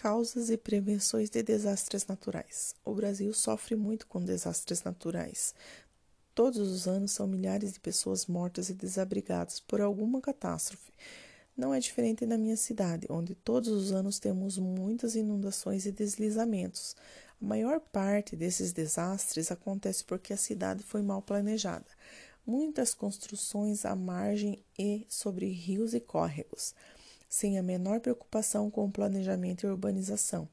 Causas e prevenções de desastres naturais. O Brasil sofre muito com desastres naturais. Todos os anos são milhares de pessoas mortas e desabrigadas por alguma catástrofe. Não é diferente na minha cidade, onde todos os anos temos muitas inundações e deslizamentos. A maior parte desses desastres acontece porque a cidade foi mal planejada. Muitas construções à margem e sobre rios e córregos sem a menor preocupação com o planejamento e urbanização.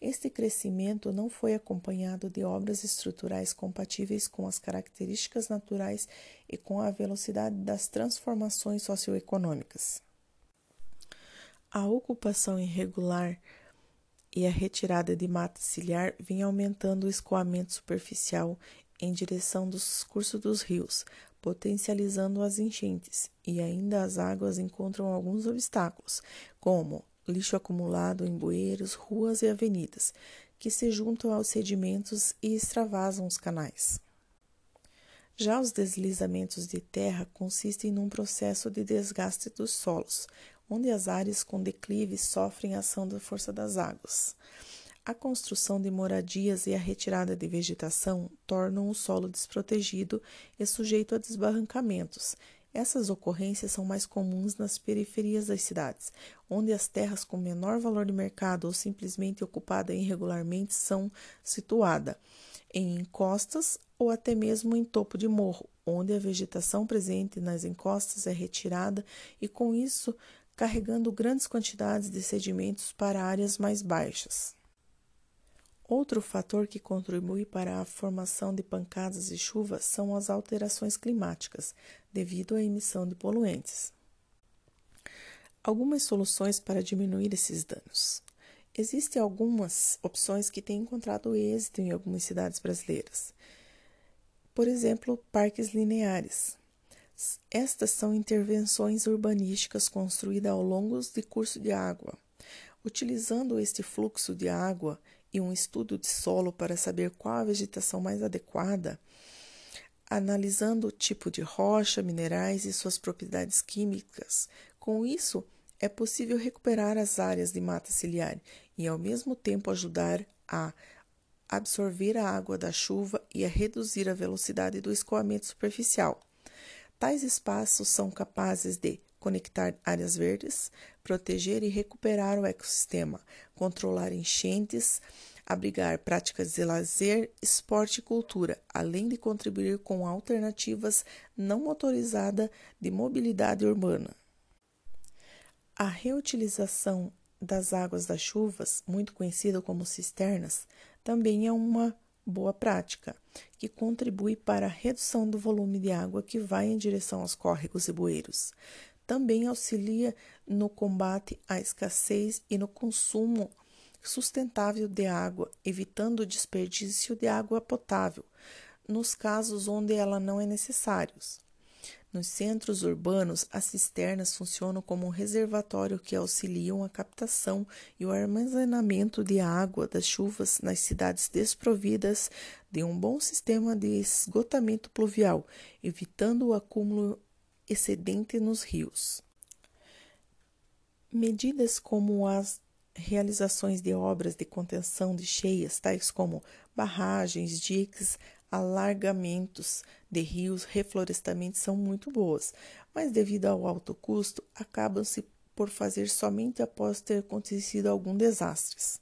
Este crescimento não foi acompanhado de obras estruturais compatíveis com as características naturais e com a velocidade das transformações socioeconômicas. A ocupação irregular e a retirada de mata ciliar vem aumentando o escoamento superficial em direção dos cursos dos rios, potencializando as enchentes, e ainda as águas encontram alguns obstáculos, como lixo acumulado em bueiros, ruas e avenidas, que se juntam aos sedimentos e extravasam os canais. Já os deslizamentos de terra consistem num processo de desgaste dos solos, onde as áreas com declive sofrem ação da força das águas. A construção de moradias e a retirada de vegetação tornam o solo desprotegido e sujeito a desbarrancamentos. Essas ocorrências são mais comuns nas periferias das cidades, onde as terras com menor valor de mercado ou simplesmente ocupadas irregularmente são situadas em encostas ou até mesmo em topo de morro, onde a vegetação presente nas encostas é retirada e, com isso, carregando grandes quantidades de sedimentos para áreas mais baixas. Outro fator que contribui para a formação de pancadas de chuva são as alterações climáticas, devido à emissão de poluentes. Algumas soluções para diminuir esses danos. Existem algumas opções que têm encontrado êxito em algumas cidades brasileiras. Por exemplo, parques lineares. Estas são intervenções urbanísticas construídas ao longo de curso de água. Utilizando este fluxo de água, e um estudo de solo para saber qual a vegetação mais adequada, analisando o tipo de rocha, minerais e suas propriedades químicas. Com isso, é possível recuperar as áreas de mata ciliar e, ao mesmo tempo, ajudar a absorver a água da chuva e a reduzir a velocidade do escoamento superficial. Tais espaços são capazes de conectar áreas verdes, proteger e recuperar o ecossistema, controlar enchentes, abrigar práticas de lazer, esporte e cultura, além de contribuir com alternativas não motorizadas de mobilidade urbana. A reutilização das águas das chuvas, muito conhecida como cisternas, também é uma boa prática, que contribui para a redução do volume de água que vai em direção aos córregos e bueiros também auxilia no combate à escassez e no consumo sustentável de água, evitando o desperdício de água potável, nos casos onde ela não é necessária. Nos centros urbanos, as cisternas funcionam como um reservatório que auxiliam a captação e o armazenamento de água das chuvas nas cidades desprovidas de um bom sistema de esgotamento pluvial, evitando o acúmulo excedente nos rios. Medidas como as realizações de obras de contenção de cheias, tais como barragens, diques, alargamentos de rios, reflorestamento, são muito boas, mas devido ao alto custo, acabam-se por fazer somente após ter acontecido algum desastres.